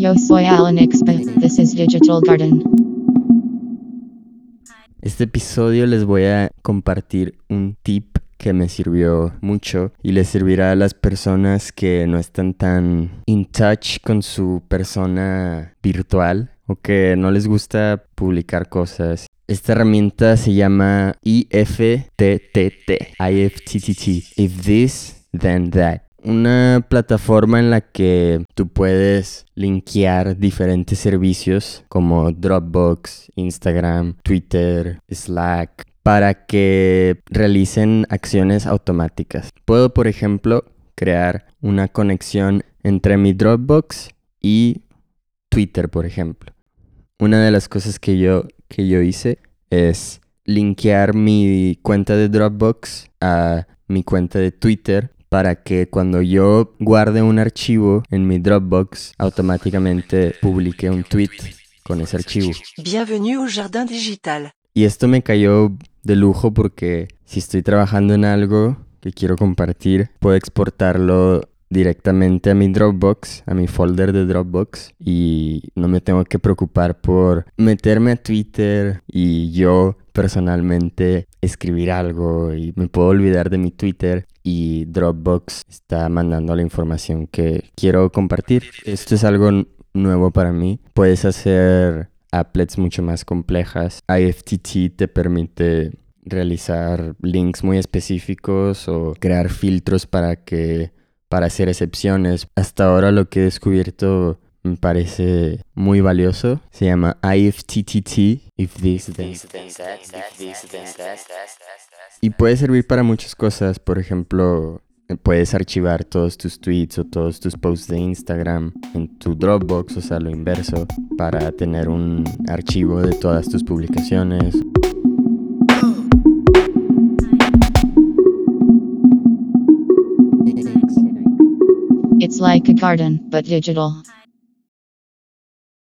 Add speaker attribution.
Speaker 1: Yo soy Alan Ixpa. This is Digital Garden.
Speaker 2: Este episodio les voy a compartir un tip que me sirvió mucho y le servirá a las personas que no están tan in touch con su persona virtual o que no les gusta publicar cosas. Esta herramienta se llama IFTTT, IFTTT, If This, Then That. Una plataforma en la que tú puedes linkear diferentes servicios como Dropbox, Instagram, Twitter, Slack, para que realicen acciones automáticas. Puedo, por ejemplo, crear una conexión entre mi Dropbox y Twitter, por ejemplo. Una de las cosas que yo, que yo hice es linkear mi cuenta de Dropbox a mi cuenta de Twitter para que cuando yo guarde un archivo en mi Dropbox automáticamente publique un tweet con ese archivo.
Speaker 3: Bienvenue au Jardin Digital.
Speaker 2: Y esto me cayó de lujo porque si estoy trabajando en algo que quiero compartir, puedo exportarlo directamente a mi Dropbox, a mi folder de Dropbox y no me tengo que preocupar por meterme a Twitter y yo personalmente escribir algo y me puedo olvidar de mi Twitter y Dropbox está mandando la información que quiero compartir. Esto es algo nuevo para mí. Puedes hacer applets mucho más complejas. IFTT te permite realizar links muy específicos o crear filtros para que para hacer excepciones. Hasta ahora lo que he descubierto me parece muy valioso. Se llama IFTTT. If this, then, that. Y puede servir para muchas cosas. Por ejemplo, puedes archivar todos tus tweets o todos tus posts de Instagram en tu Dropbox, o sea, lo inverso, para tener un archivo de todas tus publicaciones.
Speaker 1: It's like a garden, but digital.